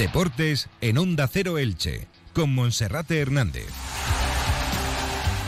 Deportes en Onda Cero Elche, con Monserrate Hernández.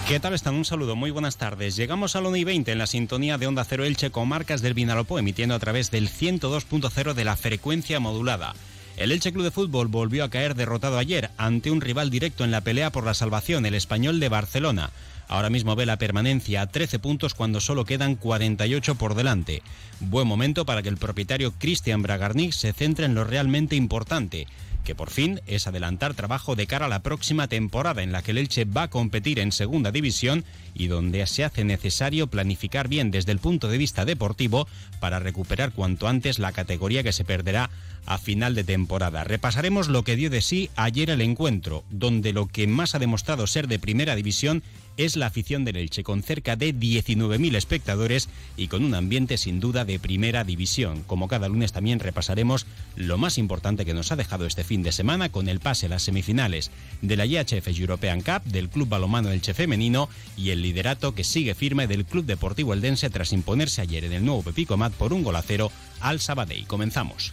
¿Qué tal están? Un saludo, muy buenas tardes. Llegamos al 1 y 20 en la sintonía de Onda Cero Elche con marcas del Vinalopó, emitiendo a través del 102.0 de la frecuencia modulada. El Elche Club de Fútbol volvió a caer derrotado ayer ante un rival directo en la pelea por la salvación, el español de Barcelona. Ahora mismo ve la permanencia a 13 puntos cuando solo quedan 48 por delante. Buen momento para que el propietario Cristian Bragarnik se centre en lo realmente importante, que por fin es adelantar trabajo de cara a la próxima temporada en la que el Elche va a competir en segunda división y donde se hace necesario planificar bien desde el punto de vista deportivo para recuperar cuanto antes la categoría que se perderá a final de temporada. Repasaremos lo que dio de sí ayer el encuentro, donde lo que más ha demostrado ser de primera división es la afición del Elche, con cerca de 19.000 espectadores y con un ambiente sin duda de primera división. Como cada lunes también repasaremos lo más importante que nos ha dejado este fin de semana con el pase a las semifinales de la IHF European Cup, del Club Balomano Elche Femenino y el liderato que sigue firme del Club Deportivo Eldense tras imponerse ayer en el nuevo Pepico Mat por un golacero al Sabadell. Comenzamos.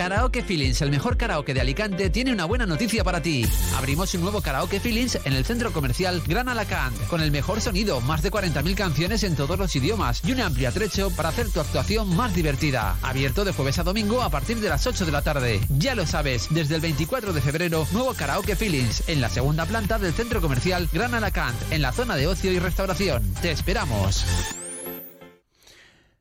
Karaoke Feelings, el mejor karaoke de Alicante, tiene una buena noticia para ti. Abrimos un nuevo Karaoke Feelings en el centro comercial Gran Alacant, con el mejor sonido, más de 40.000 canciones en todos los idiomas y un amplio atrecho para hacer tu actuación más divertida. Abierto de jueves a domingo a partir de las 8 de la tarde. Ya lo sabes, desde el 24 de febrero, nuevo Karaoke Feelings en la segunda planta del centro comercial Gran Alacant, en la zona de ocio y restauración. Te esperamos.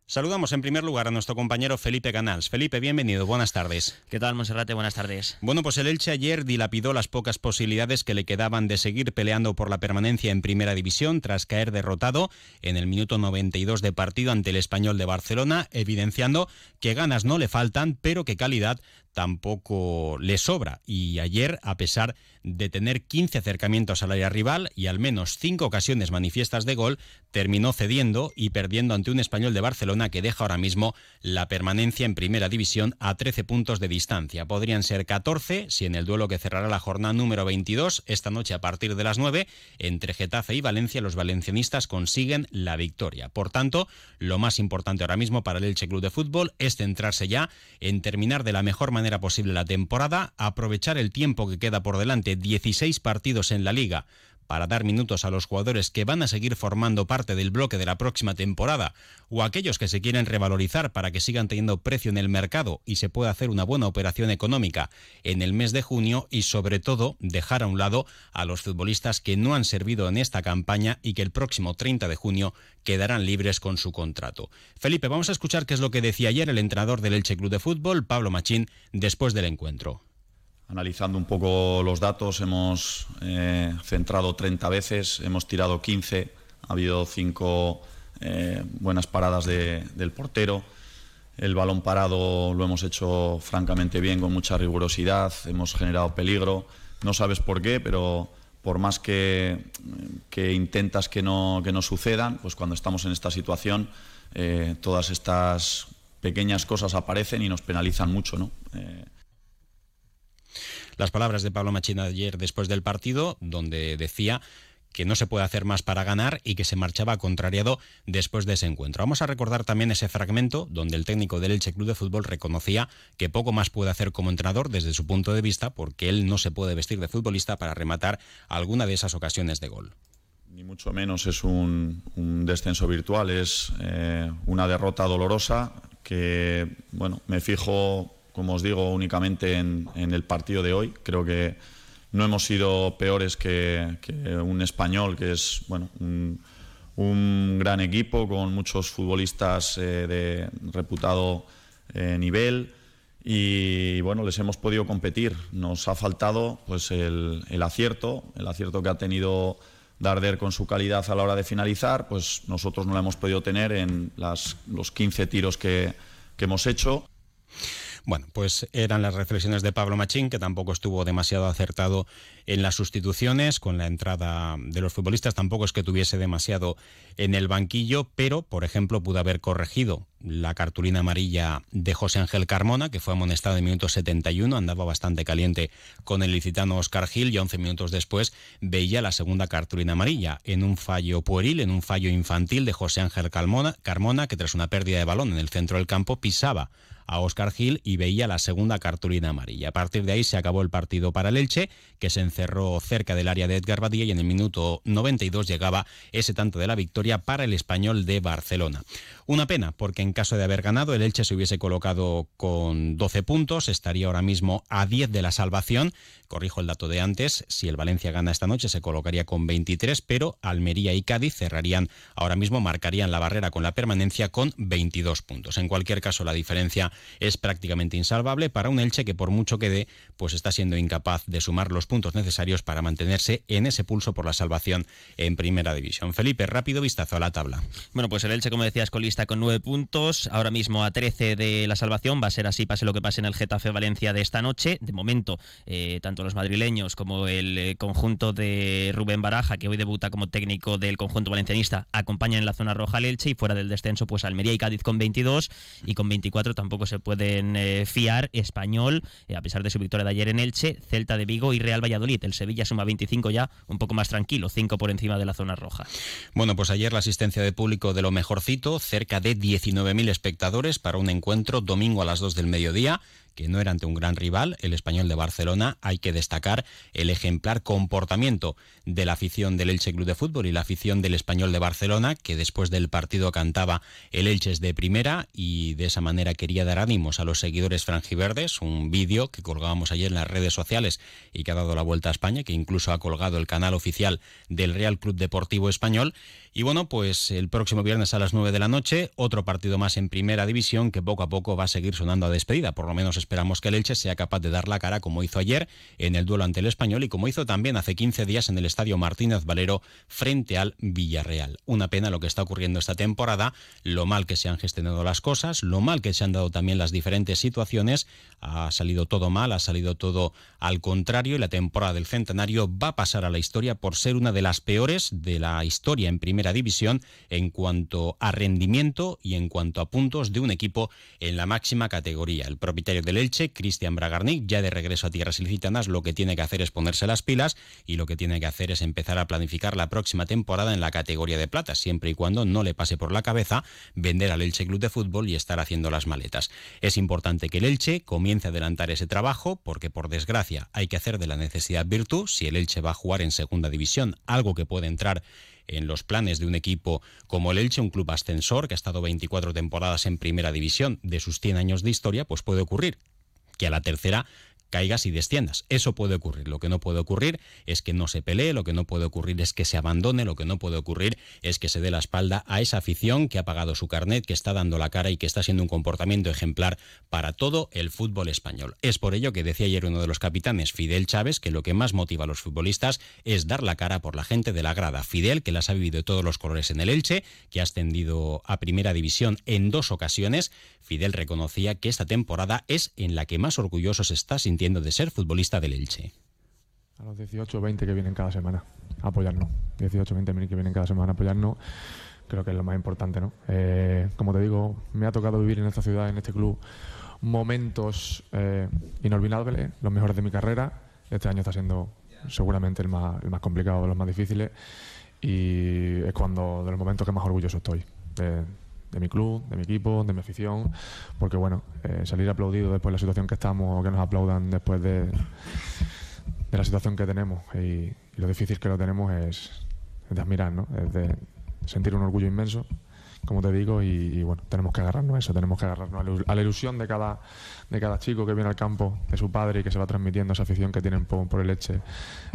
Saludamos en primer lugar a nuestro compañero Felipe Canals. Felipe, bienvenido, buenas tardes. ¿Qué tal, Monserrate? Buenas tardes. Bueno, pues el Elche ayer dilapidó las pocas posibilidades que le quedaban de seguir peleando por la permanencia en Primera División tras caer derrotado en el minuto 92 de partido ante el Español de Barcelona, evidenciando que ganas no le faltan, pero que calidad tampoco le sobra. Y ayer, a pesar de tener 15 acercamientos al área rival y al menos 5 ocasiones manifiestas de gol, terminó cediendo y perdiendo ante un español de Barcelona que deja ahora mismo la permanencia en primera división a 13 puntos de distancia. Podrían ser 14 si en el duelo que cerrará la jornada número 22, esta noche a partir de las 9, entre Getafe y Valencia, los valencianistas consiguen la victoria. Por tanto, lo más importante ahora mismo para el Elche Club de Fútbol es centrarse ya en terminar de la mejor manera posible la temporada, aprovechar el tiempo que queda por delante, 16 partidos en la liga, para dar minutos a los jugadores que van a seguir formando parte del bloque de la próxima temporada o aquellos que se quieren revalorizar para que sigan teniendo precio en el mercado y se pueda hacer una buena operación económica en el mes de junio y sobre todo dejar a un lado a los futbolistas que no han servido en esta campaña y que el próximo 30 de junio quedarán libres con su contrato. Felipe, vamos a escuchar qué es lo que decía ayer el entrenador del Elche Club de Fútbol, Pablo Machín, después del encuentro. Analizando un poco los datos, hemos eh, centrado 30 veces, hemos tirado 15, ha habido 5 eh, buenas paradas del portero. El balón parado lo hemos hecho francamente bien, con mucha rigurosidad, hemos generado peligro. No sabes por qué, pero por más que, intentas que no, que no sucedan, pues cuando estamos en esta situación, eh, todas estas pequeñas cosas aparecen y nos penalizan mucho. ¿no? Las palabras de Pablo Machina ayer después del partido, donde decía que no se puede hacer más para ganar y que se marchaba contrariado después de ese encuentro. Vamos a recordar también ese fragmento donde el técnico del Elche Club de Fútbol reconocía que poco más puede hacer como entrenador desde su punto de vista porque él no se puede vestir de futbolista para rematar alguna de esas ocasiones de gol. Ni mucho menos es un, descenso virtual, es eh, una derrota dolorosa que, bueno, me fijo, como os digo, únicamente en, en el partido de hoy. Creo que no hemos sido peores que, un español, que es bueno, un, gran equipo con muchos futbolistas eh, de reputado eh, nivel y bueno, les hemos podido competir. Nos ha faltado pues el, acierto, el acierto que ha tenido Darder con su calidad a la hora de finalizar, pues nosotros no lo hemos podido tener en las, los 15 tiros que, que hemos hecho. Bueno, pues eran las reflexiones de Pablo Machín, que tampoco estuvo demasiado acertado en las sustituciones con la entrada de los futbolistas, tampoco es que tuviese demasiado en el banquillo, pero, por ejemplo, pudo haber corregido la cartulina amarilla de José Ángel Carmona, que fue amonestado en minuto 71, andaba bastante caliente con el licitano Oscar Gil y 11 minutos después veía la segunda cartulina amarilla en un fallo pueril, en un fallo infantil de José Ángel Carmona, Carmona que tras una pérdida de balón en el centro del campo pisaba a Oscar Gil y veía la segunda cartulina amarilla. A partir de ahí se acabó el partido para el Elche, que se encerró cerca del área de Edgar Badía y en el minuto 92 llegaba ese tanto de la victoria para el español de Barcelona. Una pena, porque en caso de haber ganado, el Elche se hubiese colocado con 12 puntos, estaría ahora mismo a 10 de la salvación. Corrijo el dato de antes, si el Valencia gana esta noche se colocaría con 23, pero Almería y Cádiz cerrarían ahora mismo, marcarían la barrera con la permanencia con 22 puntos. En cualquier caso, la diferencia es prácticamente insalvable para un Elche que por mucho que dé, pues está siendo incapaz de sumar los puntos necesarios para mantenerse en ese pulso por la salvación en primera división. Felipe, rápido vistazo a la tabla. Bueno, pues el Elche, como decías, colista con nueve puntos, ahora mismo a 13 de la salvación, va a ser así, pase lo que pase en el Getafe Valencia de esta noche. De momento, eh, tanto los madrileños como el eh, conjunto de Rubén Baraja, que hoy debuta como técnico del conjunto valencianista, acompañan en la zona roja al Elche y fuera del descenso, pues Almería y Cádiz con 22 y con 24 tampoco se pueden eh, fiar. Español, a pesar de su victoria de ayer en Elche, Celta de Vigo y Real Valladolid. El Sevilla suma 25 ya, un poco más tranquilo, 5 por encima de la zona roja. Bueno, pues ayer la asistencia de público de lo mejorcito, cerca de 19.000 espectadores para un encuentro domingo a las 2 del mediodía que no era ante un gran rival, el español de Barcelona, hay que destacar el ejemplar comportamiento de la afición del Elche Club de Fútbol y la afición del español de Barcelona, que después del partido cantaba el Elche es de primera y de esa manera quería dar ánimos a los seguidores franjiverdes, un vídeo que colgábamos ayer en las redes sociales y que ha dado la vuelta a España, que incluso ha colgado el canal oficial del Real Club Deportivo Español. Y bueno, pues el próximo viernes a las 9 de la noche, otro partido más en primera división que poco a poco va a seguir sonando a despedida, por lo menos esperamos que el Elche sea capaz de dar la cara como hizo ayer en el duelo ante el Español y como hizo también hace 15 días en el Estadio Martínez Valero frente al Villarreal. Una pena lo que está ocurriendo esta temporada, lo mal que se han gestionado las cosas, lo mal que se han dado también las diferentes situaciones. Ha salido todo mal, ha salido todo al contrario y la temporada del Centenario va a pasar a la historia por ser una de las peores de la historia en primera división en cuanto a rendimiento y en cuanto a puntos de un equipo en la máxima categoría. El propietario del Elche, Cristian Bragarnik, ya de regreso a tierras ilicitanas, lo que tiene que hacer es ponerse las pilas y lo que tiene que hacer es empezar a planificar la próxima temporada en la categoría de plata, siempre y cuando no le pase por la cabeza vender al Elche Club de Fútbol y estar haciendo las maletas. Es importante que el Elche comience a adelantar ese trabajo porque por desgracia hay que hacer de la necesidad virtud si el Elche va a jugar en segunda división, algo que puede entrar en los planes de un equipo como el Elche, un club ascensor que ha estado 24 temporadas en primera división de sus 100 años de historia, pues puede ocurrir que a la tercera caigas y desciendas. Eso puede ocurrir. Lo que no puede ocurrir es que no se pelee, lo que no puede ocurrir es que se abandone, lo que no puede ocurrir es que se dé la espalda a esa afición que ha pagado su carnet, que está dando la cara y que está siendo un comportamiento ejemplar para todo el fútbol español. Es por ello que decía ayer uno de los capitanes, Fidel Chávez, que lo que más motiva a los futbolistas es dar la cara por la gente de la grada. Fidel, que las ha vivido de todos los colores en el Elche, que ha ascendido a primera división en dos ocasiones, Fidel reconocía que esta temporada es en la que más orgulloso está sintiendo de ser futbolista del Elche. A los 18 o 20 que vienen cada semana a apoyarnos. 18 o 20 mil que vienen cada semana a apoyarnos, creo que es lo más importante. ¿no? Eh, como te digo, me ha tocado vivir en esta ciudad, en este club, momentos eh, inolvidables, los mejores de mi carrera. Este año está siendo seguramente el más, el más complicado, los más difíciles. Y es cuando de los momentos que más orgulloso estoy de mi club, de mi equipo, de mi afición, porque bueno, eh, salir aplaudido después de la situación que estamos, o que nos aplaudan después de, de la situación que tenemos y, lo difícil que lo tenemos es, de admirar, ¿no? es de sentir un orgullo inmenso, como te digo, y, bueno, tenemos que agarrarnos a eso, tenemos que agarrarnos a la ilusión de cada, de cada chico que viene al campo, de su padre y que se va transmitiendo esa afición que tienen por, el leche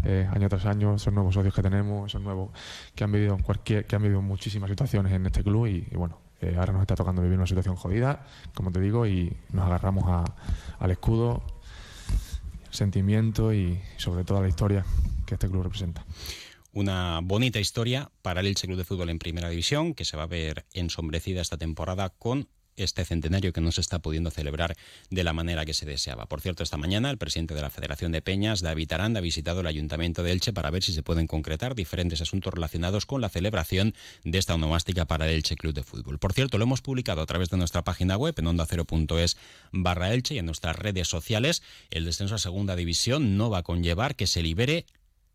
eh, año tras año, esos nuevos socios que tenemos, esos nuevos que han vivido cualquier, que han vivido muchísimas situaciones en este club y bueno, ahora nos está tocando vivir una situación jodida, como te digo, y nos agarramos al escudo, sentimiento y sobre todo a la historia que este club representa. Una bonita historia para el Elche Club de Fútbol en Primera División, que se va a ver ensombrecida esta temporada con este centenario que no se está pudiendo celebrar de la manera que se deseaba. Por cierto, esta mañana el presidente de la Federación de Peñas, David Aranda, ha visitado el Ayuntamiento de Elche para ver si se pueden concretar diferentes asuntos relacionados con la celebración de esta onomástica para el Elche Club de Fútbol. Por cierto, lo hemos publicado a través de nuestra página web en onda0.es barra Elche y en nuestras redes sociales. El descenso a segunda división no va a conllevar que se libere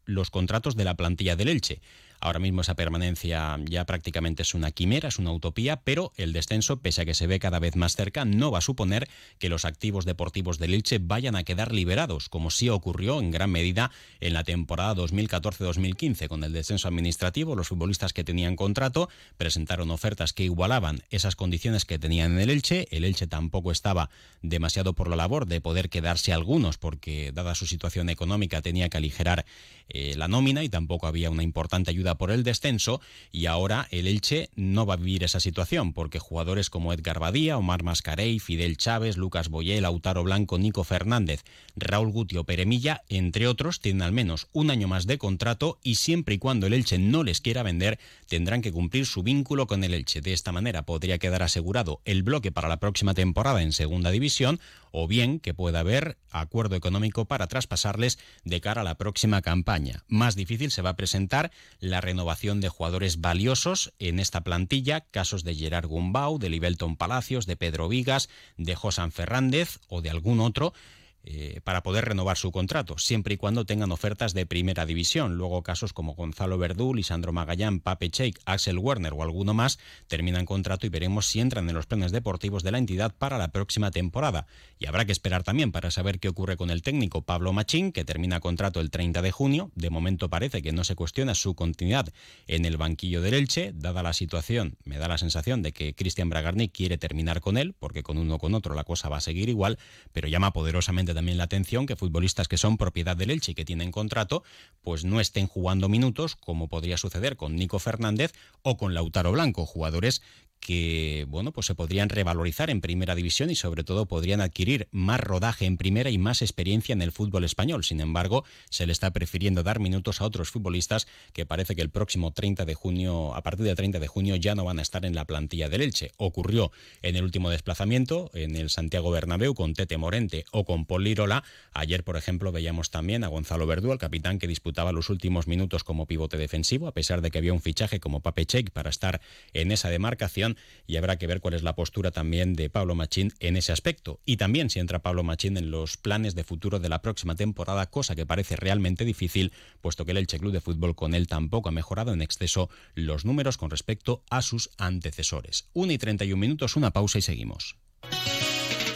los contratos de la plantilla del Elche. Ahora mismo esa permanencia ya prácticamente es una quimera, es una utopía, pero el descenso, pese a que se ve cada vez más cerca, no va a suponer que los activos deportivos del Elche vayan a quedar liberados, como sí ocurrió en gran medida en la temporada 2014-2015. Con el descenso administrativo, los futbolistas que tenían contrato presentaron ofertas que igualaban esas condiciones que tenían en el Elche. El Elche tampoco estaba demasiado por la labor de poder quedarse algunos, porque dada su situación económica tenía que aligerar eh, la nómina y tampoco había una importante ayuda por el descenso y ahora el Elche no va a vivir esa situación porque jugadores como Edgar Badía, Omar Mascarey, Fidel Chávez, Lucas Boyé, Lautaro Blanco, Nico Fernández, Raúl Gutio, Peremilla, entre otros, tienen al menos un año más de contrato y siempre y cuando el Elche no les quiera vender tendrán que cumplir su vínculo con el Elche. De esta manera podría quedar asegurado el bloque para la próxima temporada en Segunda División o bien que pueda haber acuerdo económico para traspasarles de cara a la próxima campaña. Más difícil se va a presentar la renovación de jugadores valiosos en esta plantilla, casos de Gerard Gumbau, de Libelton Palacios, de Pedro Vigas, de Josan Fernández o de algún otro eh, para poder renovar su contrato, siempre y cuando tengan ofertas de primera división. Luego casos como Gonzalo Verdú, Lisandro Magallán, Pape Cheik, Axel Werner o alguno más terminan contrato y veremos si entran en los planes deportivos de la entidad para la próxima temporada. Y habrá que esperar también para saber qué ocurre con el técnico Pablo Machín, que termina contrato el 30 de junio. De momento parece que no se cuestiona su continuidad en el banquillo del Elche, dada la situación, me da la sensación de que Cristian Bragarni quiere terminar con él, porque con uno o con otro la cosa va a seguir igual, pero llama poderosamente también la atención que futbolistas que son propiedad del Elche y que tienen contrato, pues no estén jugando minutos, como podría suceder con Nico Fernández o con Lautaro Blanco, jugadores que bueno, pues se podrían revalorizar en primera división y sobre todo podrían adquirir más rodaje en primera y más experiencia en el fútbol español. Sin embargo, se le está prefiriendo dar minutos a otros futbolistas que parece que el próximo 30 de junio, a partir del 30 de junio ya no van a estar en la plantilla del Elche. Ocurrió en el último desplazamiento en el Santiago Bernabéu con Tete Morente o con Paul Lirola. Ayer, por ejemplo, veíamos también a Gonzalo Verdú, el capitán que disputaba los últimos minutos como pivote defensivo, a pesar de que había un fichaje como Pape para estar en esa demarcación y habrá que ver cuál es la postura también de Pablo Machín en ese aspecto. Y también si entra Pablo Machín en los planes de futuro de la próxima temporada, cosa que parece realmente difícil, puesto que el Elche Club de Fútbol con él tampoco ha mejorado en exceso los números con respecto a sus antecesores. 1 y 31 minutos, una pausa y seguimos.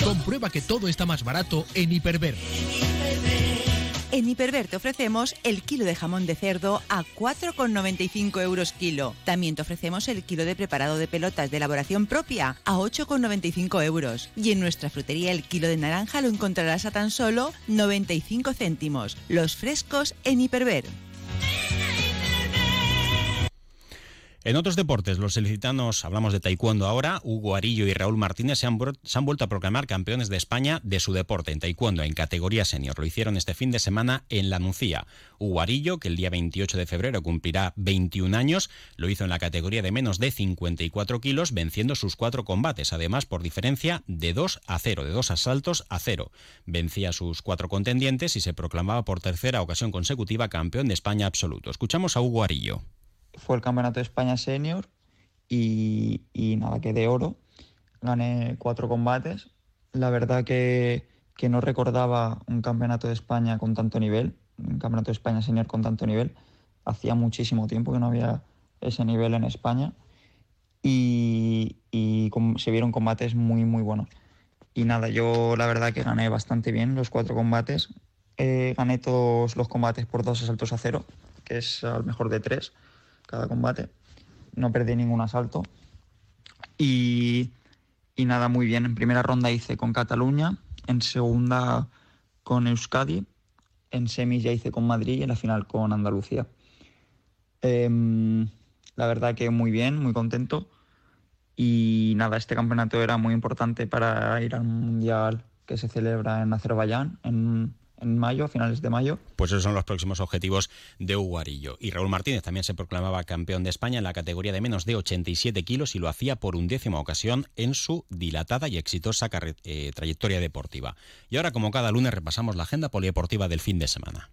Comprueba que todo está más barato en Hiperver. En Hiperver te ofrecemos el kilo de jamón de cerdo a 4,95 euros kilo. También te ofrecemos el kilo de preparado de pelotas de elaboración propia a 8,95 euros. Y en nuestra frutería el kilo de naranja lo encontrarás a tan solo 95 céntimos. Los frescos en Hiperver. En otros deportes, los ilicitanos, hablamos de taekwondo ahora, Hugo Arillo y Raúl Martínez se han, vuelto a proclamar campeones de España de su deporte en taekwondo en categoría senior. Lo hicieron este fin de semana en La Nucía. Hugo Arillo, que el día 28 de febrero cumplirá 21 años, lo hizo en la categoría de menos de 54 kilos, venciendo sus cuatro combates, además por diferencia de 2 a 0, de dos asaltos a 0. Vencía sus cuatro contendientes y se proclamaba por tercera ocasión consecutiva campeón de España absoluto. Escuchamos a Hugo Arillo fue el Campeonato de España Senior y, nada, quedé oro. Gané cuatro combates. La verdad que, no recordaba un Campeonato de España con tanto nivel, un Campeonato de España Senior con tanto nivel. Hacía muchísimo tiempo que no había ese nivel en España y, se vieron combates muy, muy buenos. Y nada, yo la verdad que gané bastante bien los cuatro combates. Eh, gané todos los combates por dos asaltos a cero, que es al mejor de tres cada combate. No perdí ningún asalto. Y, nada, muy bien. En primera ronda hice con Cataluña, en segunda con Euskadi, en semis ya hice con Madrid y en la final con Andalucía. Em, la verdad que muy bien, muy contento. Y nada, este campeonato era muy importante para ir al Mundial que se celebra en Azerbaiyán en en mayo, a finales de mayo. Pues esos son los próximos objetivos de Uguarillo. Y Raúl Martínez también se proclamaba campeón de España en la categoría de menos de 87 kilos y lo hacía por undécima ocasión en su dilatada y exitosa eh, trayectoria deportiva. Y ahora, como cada lunes, repasamos la agenda polideportiva del fin de semana.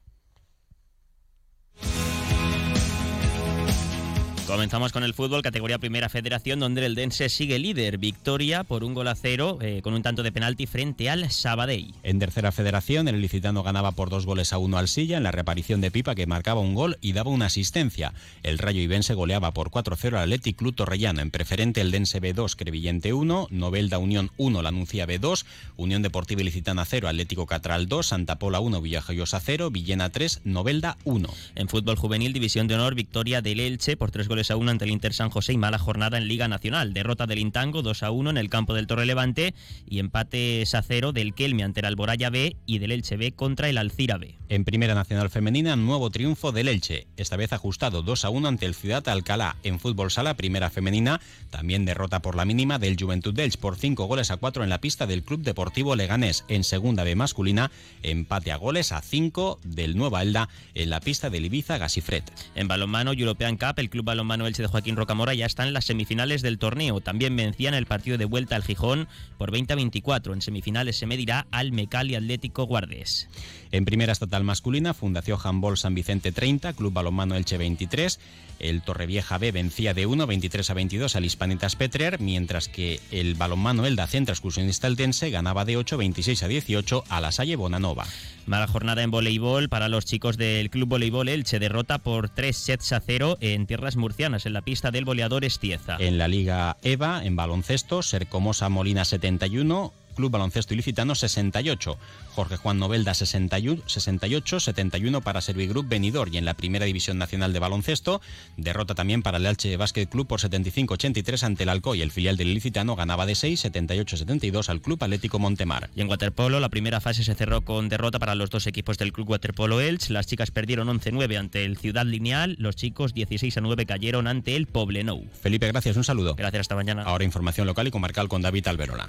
Comenzamos con el fútbol, categoría Primera Federación, donde el Dense sigue líder. Victoria por un gol a cero eh, con un tanto de penalti frente al Sabadell. En Tercera Federación, el licitano ganaba por dos goles a uno al Silla en la reparición de Pipa, que marcaba un gol y daba una asistencia. El Rayo Ibense goleaba por 4-0 al Athletic Club Torrellano. En preferente, el Dense B2, Crevillente 1, Novelda Unión 1, la Anuncia B2, Unión Deportiva Ilicitana 0, Atlético Catral 2, Santa Pola 1, Villajoyosa 0, Villena 3, Novelda 1. En fútbol juvenil, División de Honor, victoria del Elche por tres goles a uno ante el Inter San José y mala jornada en Liga Nacional. Derrota del Intango 2 a 1 en el campo del Torre Levante y empate a cero del Kelme ante el Alboraya B y del Elche B contra el Alcira B. En Primera Nacional Femenina, nuevo triunfo del Elche, esta vez ajustado 2 a 1 ante el Ciudad Alcalá. En fútbol sala, Primera Femenina, también derrota por la mínima del Juventud Elche por 5 goles a 4 en la pista del Club Deportivo Leganés. En Segunda B masculina, empate a goles a 5 del Nueva Elda en la pista del Ibiza Gasifret. En balonmano European Cup, el Club Balonmano Elche de Joaquín Rocamora ya está en las semifinales del torneo. También vencían el partido de vuelta al Gijón por 20 a 24. En semifinales se medirá al Mecali Atlético Guardes. En primera estatal masculina, Fundación Handball San Vicente 30, Club Balonmano Elche 23. El Torrevieja B vencía de 1, 23 a 22 al Hispanitas Petrer, mientras que el balonmano Elda Centro Excursionista Eldense ganaba de 8, 26 a 18 a la Salle Bonanova. Mala jornada en voleibol para los chicos del Club Voleibol Elche. Derrota por 3 sets a 0 en tierras en la pista del boleador Estieza. En la Liga EVA, en baloncesto, Sercomosa Molina 71, Club Baloncesto Ilicitano 68, Jorge Juan Novelda 61, 68, 71 para Servigroup Benidorm y en la Primera División Nacional de Baloncesto, derrota también para el Elche Basket Club por 75-83 ante el Alcoy. El filial del Ilicitano ganaba de 6, 78-72 al Club Atlético Montemar. Y en waterpolo, la primera fase se cerró con derrota para los dos equipos del Club Waterpolo Elche. Las chicas perdieron 11-9 ante el Ciudad Lineal, los chicos 16-9 cayeron ante el Poblenou. Felipe, gracias, un saludo. Gracias, hasta mañana. Ahora información local y comarcal con David Alberola.